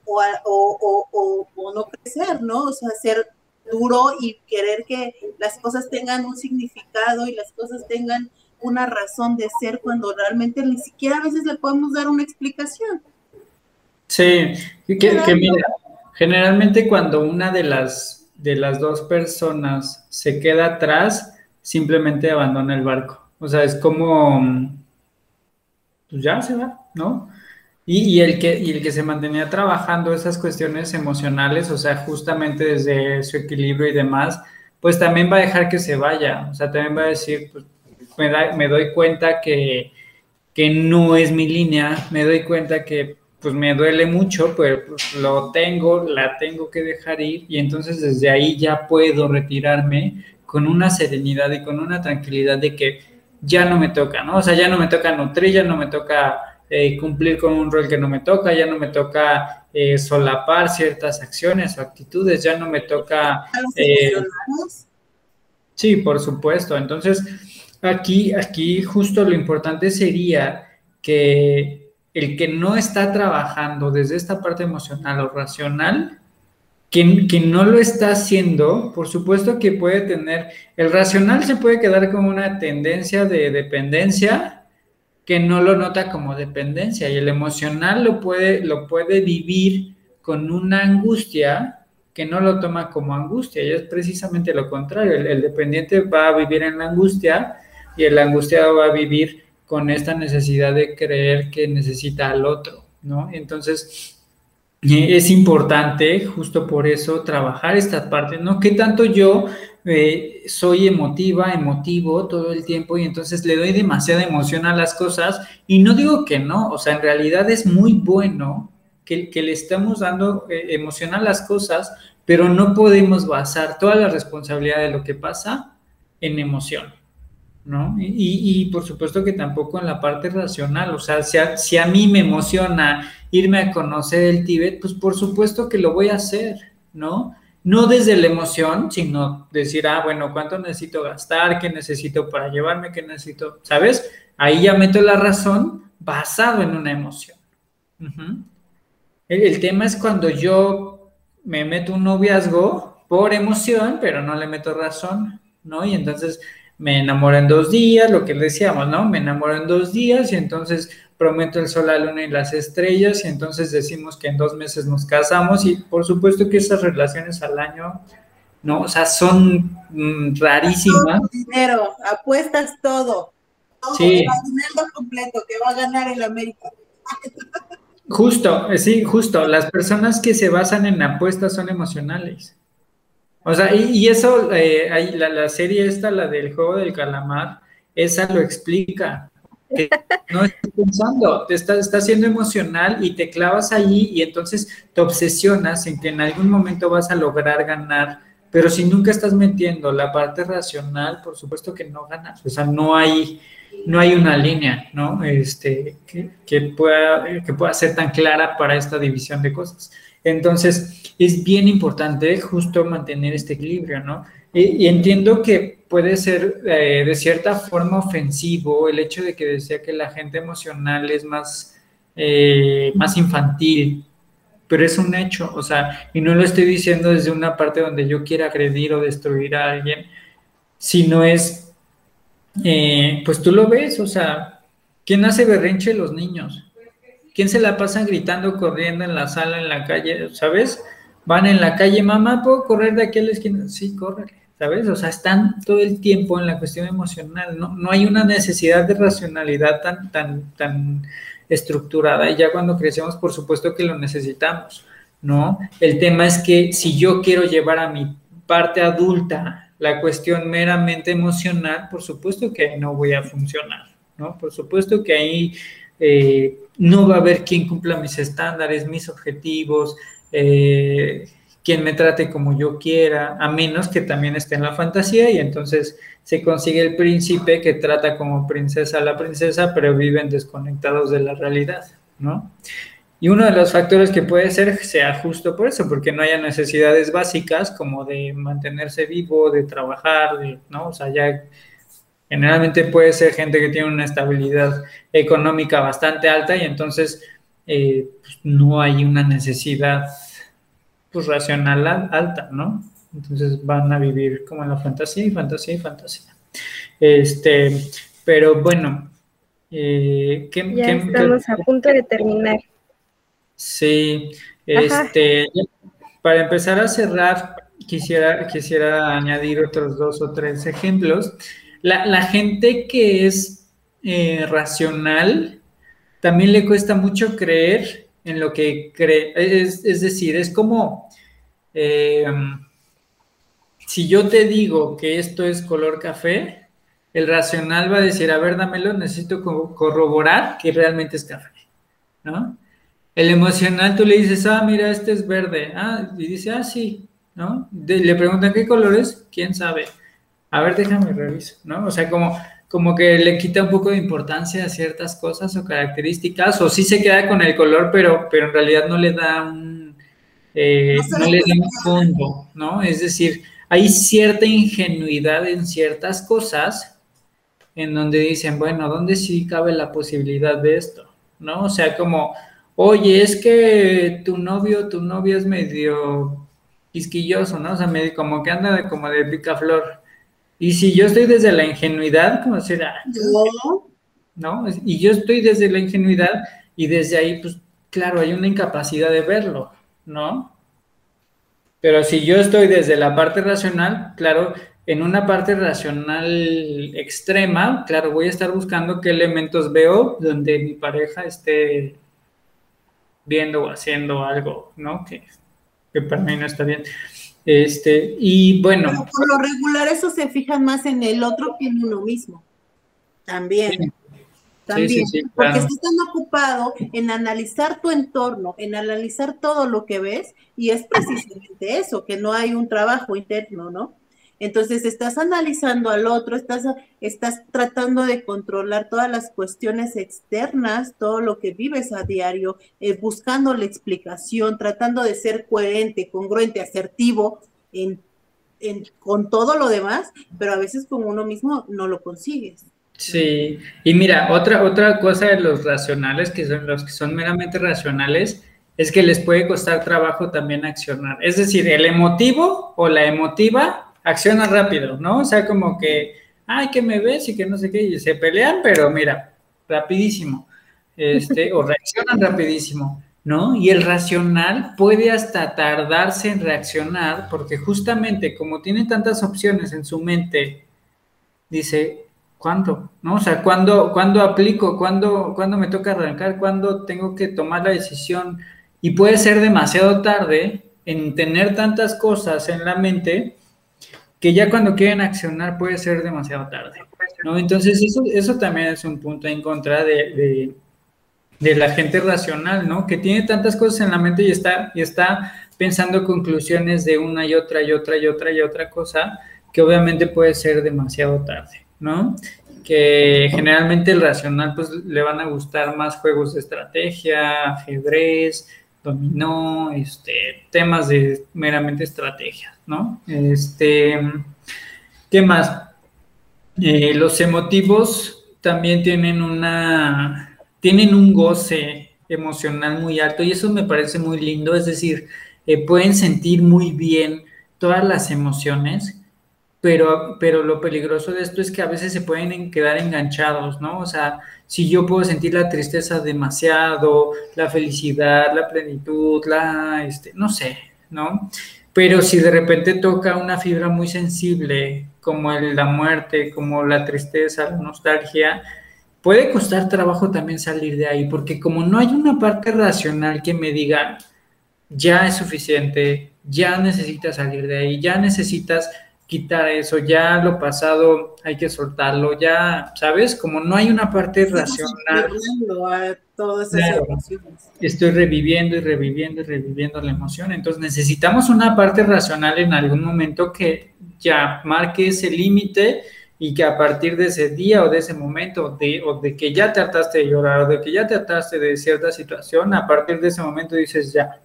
o, no crecer, ¿no? O sea, ser duro y querer que las cosas tengan un significado y las cosas tengan una razón de ser cuando realmente ni siquiera a veces le podemos dar una explicación. Sí, que, mira, generalmente cuando una de las, de las dos personas se queda atrás, simplemente abandona el barco. O sea, es como, pues ya se va, ¿no? Y, el que, y el que se mantenía trabajando esas cuestiones emocionales, o sea, justamente desde su equilibrio y demás, pues también va a dejar que se vaya, o sea, también va a decir, pues me, me doy cuenta que, que no es mi línea, me doy cuenta que pues me duele mucho, pero pues, lo tengo, la tengo que dejar ir y entonces desde ahí ya puedo retirarme con una serenidad y con una tranquilidad de que ya no me toca, ¿no? O sea, ya no me toca nutrir, ya no me toca eh, cumplir con un rol que no me toca, ya no me toca eh, solapar ciertas acciones o actitudes, ya no me toca... Eh, sí, por supuesto. Entonces, aquí, aquí justo lo importante sería que el que no está trabajando desde esta parte emocional o racional, que, no lo está haciendo, por supuesto que puede tener, el racional se puede quedar como una tendencia de dependencia que no lo nota como dependencia y el emocional lo puede, lo puede vivir con una angustia que no lo toma como angustia y es precisamente lo contrario, el, dependiente va a vivir en la angustia y el angustiado va a vivir con esta necesidad de creer que necesita al otro, ¿no? Entonces, es importante justo por eso trabajar esta parte, ¿no? ¿Qué tanto yo eh, soy emotiva, emotivo todo el tiempo y entonces le doy demasiada emoción a las cosas y no digo que no, o sea, en realidad es muy bueno que, que le estemos dando eh, emoción a las cosas, pero no podemos basar toda la responsabilidad de lo que pasa en emoción. ¿No? Y, por supuesto que tampoco en la parte racional, o sea, si a, mí me emociona irme a conocer el Tíbet, pues por supuesto que lo voy a hacer, ¿no? no desde la emoción, sino decir, ah, bueno, ¿cuánto necesito gastar? ¿Qué necesito para llevarme? ¿Qué necesito? ¿Sabes? Ahí ya meto la razón basado en una emoción. el, tema es cuando yo me meto un noviazgo por emoción, pero no le meto razón, ¿no? Y entonces me enamoro en dos días, lo que decíamos, ¿no? Me enamoro en dos días y entonces prometo el sol, la luna y las estrellas y entonces decimos que en dos meses nos casamos y por supuesto que esas relaciones al año, ¿no? O sea, son mm, rarísimas. Todo dinero, apuestas todo. todo Sí. dinero completo que va a ganar el América. Justo, eh, sí, justo. Las personas que se basan en apuestas son emocionales. O sea, y, y eso, eh, hay- la, la serie esta, la del juego del calamar, esa lo explica. Que no estás pensando, te estás, estás siendo emocional y te clavas allí y entonces te obsesionas en que en algún momento vas a lograr ganar, pero si nunca estás metiendo la parte racional, por supuesto que no ganas. O sea, no hay, no hay una línea, ¿no? Este, que, que pueda, que pueda ser tan clara para esta división de cosas. Entonces, es bien importante justo mantener este equilibrio, ¿no? Y, entiendo que puede ser eh, de cierta forma ofensivo el hecho de que decía que la gente emocional es más, eh, más infantil, pero es un hecho, o sea, y no lo estoy diciendo desde una parte donde yo quiera agredir o destruir a alguien, sino es, eh, pues tú lo ves, o sea, ¿quién hace berrinche? Los niños. ¿Quién se la pasan gritando, corriendo en la sala, en la calle? ¿Sabes? Van en la calle, mamá, ¿puedo correr de aquí a la esquina? Sí, córrele, ¿sabes? O sea, están todo el tiempo en la cuestión emocional. No, no hay una necesidad de racionalidad tan, tan, tan estructurada. Y ya cuando crecemos, por supuesto que lo necesitamos, ¿no? El tema es que si yo quiero llevar a mi parte adulta la cuestión meramente emocional, por supuesto que no voy a funcionar, ¿no? Por supuesto que ahí eh, no va a haber quien cumpla mis estándares, mis objetivos, eh, quien me trate como yo quiera, a menos que también esté en la fantasía y entonces se consigue el príncipe que trata como princesa a la princesa, pero viven desconectados de la realidad, ¿no? Y uno de los factores que puede ser sea justo por eso, porque no haya necesidades básicas como de mantenerse vivo, de trabajar, de, ¿no? O sea, ya generalmente puede ser gente que tiene una estabilidad económica bastante alta y entonces eh, pues, no hay una necesidad pues, racional alta, ¿no? Entonces van a vivir como en la fantasía y fantasía y fantasía. Este, pero bueno, eh, ¿qué, Ya qué- estamos qué- a punto de terminar. Sí, Ajá. este, para empezar a cerrar, quisiera, quisiera añadir otros dos o tres ejemplos. La, gente que es eh, racional también le cuesta mucho creer en lo que cree. Es, decir, es como eh, si yo te digo que esto es color café, el racional va a decir, a ver, dámelo, necesito co- corroborar que realmente es café, ¿no? El emocional, tú le dices, ah, mira, este es verde. Ah, y dice, ah, sí, ¿no? De- le preguntan qué color es, quién sabe. A ver, déjame reviso, ¿no? O sea, como, como que le quita un poco de importancia a ciertas cosas o características, o sí se queda con el color, pero, pero en realidad no le da un, eh, No le da un fondo, ¿no? Es decir, hay cierta ingenuidad en ciertas cosas en donde dicen, bueno, ¿dónde sí cabe la posibilidad de esto? ¿No? O sea, como, oye, es que tu novio, tu novia es medio quisquilloso, ¿no? O sea, medio como que anda de, como de picaflor. Y si yo estoy desde la ingenuidad, como decir, ah, ¿no? Y yo estoy desde la ingenuidad y desde ahí, pues, claro, hay una incapacidad de verlo, ¿no? Pero si yo estoy desde la parte racional, claro, en una parte racional extrema, claro, voy a estar buscando qué elementos veo donde mi pareja esté viendo o haciendo algo, ¿no? Que, que para mí no está bien. Este, y bueno, pero por lo regular eso se fijan más en el otro que en uno mismo. También. Sí. También. Sí, sí, sí, Porque estás tan ocupado en analizar tu entorno, en analizar todo lo que ves, y es precisamente eso, que no hay un trabajo interno, ¿no? Entonces estás analizando al otro, estás, estás tratando de controlar todas las cuestiones externas, todo lo que vives a diario, eh, buscando la explicación, tratando de ser coherente, congruente, asertivo en, en- con todo lo demás, pero a veces con uno mismo no lo consigues. Sí, y mira, otra, otra cosa de los racionales, que son los que son meramente racionales, es que les puede costar trabajo también accionar. Es decir, el emotivo o la emotiva acciona rápido, ¿no? O sea, como que ay, que me ves y que no sé qué, y se pelean, pero mira, rapidísimo, este, o reaccionan rapidísimo, ¿no? Y el racional puede hasta tardarse en reaccionar, porque justamente como tiene tantas opciones en su mente, dice, ¿cuándo? ¿No? O sea, ¿cuándo, ¿cuándo aplico? ¿Cuándo, ¿Cuándo me toca arrancar? ¿Cuándo tengo que tomar la decisión? Y puede ser demasiado tarde en tener tantas cosas en la mente que ya cuando quieren accionar puede ser demasiado tarde. ¿no? Entonces eso, eso también es un punto en contra de, de, la gente racional, ¿no? Que tiene tantas cosas en la mente y está, y está pensando conclusiones de una y otra y otra y otra y otra cosa que obviamente puede ser demasiado tarde, ¿no? Que generalmente el racional pues le van a gustar más juegos de estrategia, ajedrez, dominó, este, temas de meramente estrategia, ¿no? Este, ¿qué más? Eh, los emotivos también tienen una, tienen un goce emocional muy alto y eso me parece muy lindo, es decir, eh, pueden sentir muy bien todas las emociones, pero, pero lo peligroso de esto es que a veces se pueden quedar enganchados, ¿no? O sea, si yo puedo sentir la tristeza demasiado, la felicidad, la plenitud, la, este, no sé, ¿no? Pero si de repente toca una fibra muy sensible, como el, la muerte, como la tristeza, la nostalgia, puede costar trabajo también salir de ahí, porque como no hay una parte racional que me diga, ya es suficiente, ya necesitas salir de ahí, ya necesitas quitar eso, ya lo pasado hay que soltarlo, ya, ¿sabes? Como no hay una parte racional. todas esas Estoy reviviendo y reviviendo y reviviendo la emoción, entonces necesitamos una parte racional en algún momento que ya marque ese límite y que a partir de ese día o de ese momento, de, o de que ya trataste de llorar, o de que ya trataste de cierta situación, a partir de ese momento dices ya,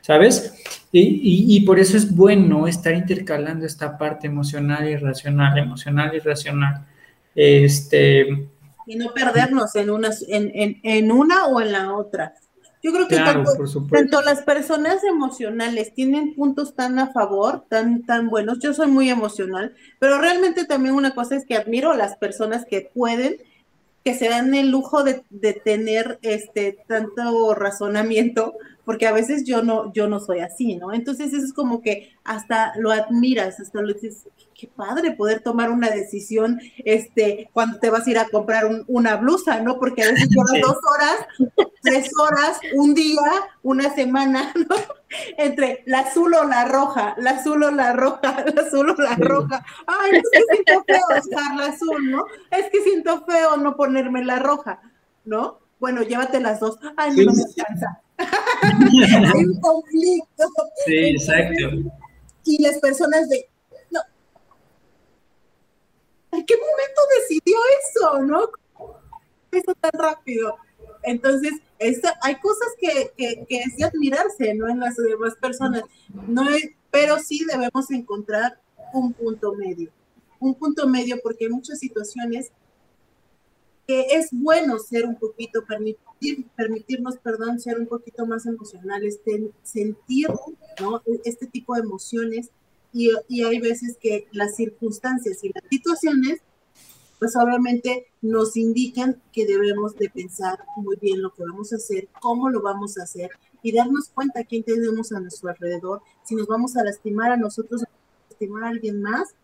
¿sabes? Y, por eso es bueno estar intercalando esta parte emocional y racional, emocional y racional. Este, y no perdernos en una, en, una o en la otra. Yo creo que tanto, las personas emocionales tienen puntos tan a favor, tan, tan buenos. Yo soy muy emocional, pero realmente también una cosa es que admiro a las personas que pueden, que se dan el lujo de, de tener este tanto razonamiento porque a veces yo no, yo no soy así, ¿no? Entonces eso es como que hasta lo admiras, hasta lo dices, qué padre poder tomar una decisión, este, cuando te vas a ir a comprar una blusa, ¿no? Porque a veces llevas dos horas, tres horas, un día, una semana, ¿no? Entre la azul o la roja, la azul o la roja, la azul o la roja. Ay, es que siento feo usar la azul, ¿no? Es que siento feo no ponerme la roja, ¿no? Bueno, llévate las dos. Ay, no, no me alcanza. Hay un conflicto. Sí, exacto. Y las personas de, no, ¿en qué momento decidió eso, no? Eso tan rápido. Entonces, hay cosas que, que, que, es de admirarse, ¿no? En las demás personas. No pero sí debemos encontrar un punto medio. Un punto medio porque hay muchas situaciones que es bueno ser un poquito, permitir, permitirnos, perdón, ser un poquito más emocionales, sentir ¿no? este tipo de emociones. Y, y, hay veces que las circunstancias y las situaciones, pues obviamente nos indican que debemos de pensar muy bien lo que vamos a hacer, cómo lo vamos a hacer y darnos cuenta quién tenemos a nuestro alrededor, si nos vamos a lastimar a nosotros, a lastimar a alguien más,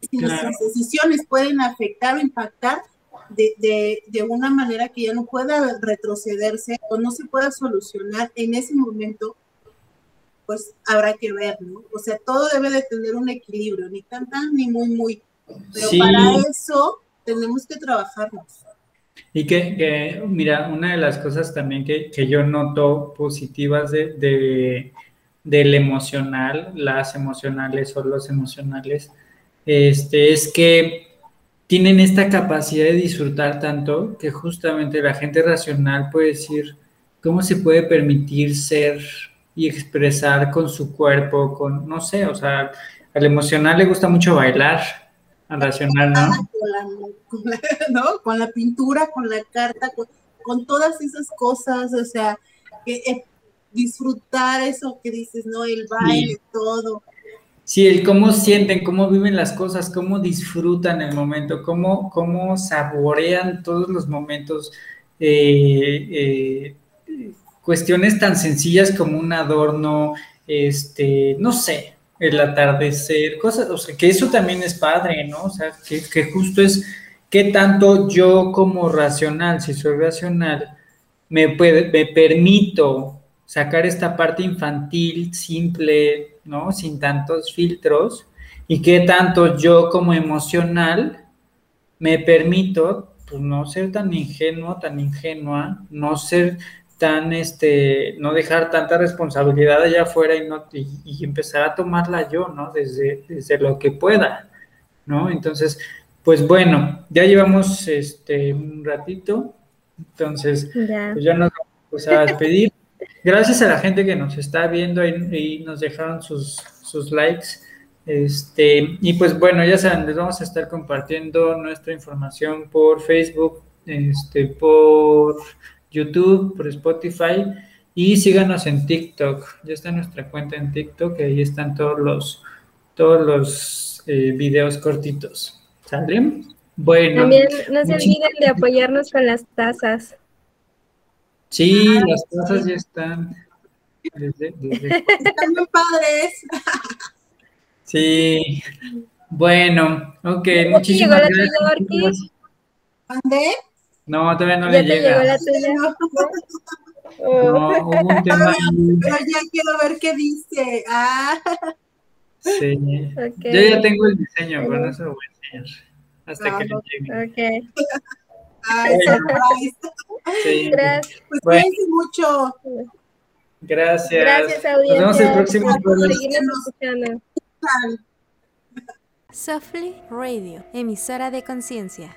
si nuestras decisiones pueden afectar o impactar de, de, una manera que ya no pueda retrocederse o no se pueda solucionar en ese momento, pues habrá que ver, ¿no? O sea, todo debe de tener un equilibrio, ni tan tan ni muy muy. Pero para eso tenemos que trabajarnos. Y que, mira, una de las cosas también que, que yo noto positivas de, de, del emocional, las emocionales o los emocionales, este, es que tienen esta capacidad de disfrutar tanto que justamente la gente racional puede decir cómo se puede permitir ser y expresar con su cuerpo, con, no sé, o sea, al emocional le gusta mucho bailar, al racional, ¿no? Con la, ¿no? con la pintura, con la carta, con, todas esas cosas, o sea, que, eh, disfrutar eso que dices, ¿no? El baile, todo. Sí, el cómo sienten, cómo viven las cosas, cómo disfrutan el momento, cómo, cómo saborean todos los momentos. Eh, eh, cuestiones tan sencillas como un adorno, este, no sé, el atardecer, cosas, o sea, que eso también es padre, ¿no? O sea, que, justo es qué tanto yo como racional, si soy racional, me, me permito sacar esta parte infantil, simple, ¿no? Sin tantos filtros, y qué tanto yo como emocional me permito, pues no ser tan ingenuo, tan ingenua, no ser tan, este, no dejar tanta responsabilidad allá afuera y, no, y, empezar a tomarla yo, ¿no? Desde, desde lo que pueda, ¿no? Entonces, pues bueno, ya llevamos este, un ratito, entonces ya, pues ya nos vamos a despedir. Gracias a la gente que nos está viendo y, nos dejaron sus, sus likes. Este, y pues bueno, ya saben, les vamos a estar compartiendo nuestra información por Facebook, este, por YouTube, por Spotify y síganos en TikTok. Ya está nuestra cuenta en TikTok, ahí están todos los, todos los eh, videos cortitos. ¿Sale? Bueno. También no se olviden de apoyarnos con las tazas. Sí, las tazas ya están. Están muy padres. Sí. Bueno, ok, muchísimas gracias. ¿Dónde? No, todavía no le llega. la tuya? No, hubo un tema Pero ya quiero ver qué dice. Ah. Sí. Yo ya tengo el diseño, pero no se lo voy a enseñar. Hasta que le llegue. Ok. Ay, surprise. Sí. Gracias. Pues bueno. mucho. Gracias. Gracias, audiencia. Nos vemos el próximo jueves. Softly Radio, emisora de conciencia.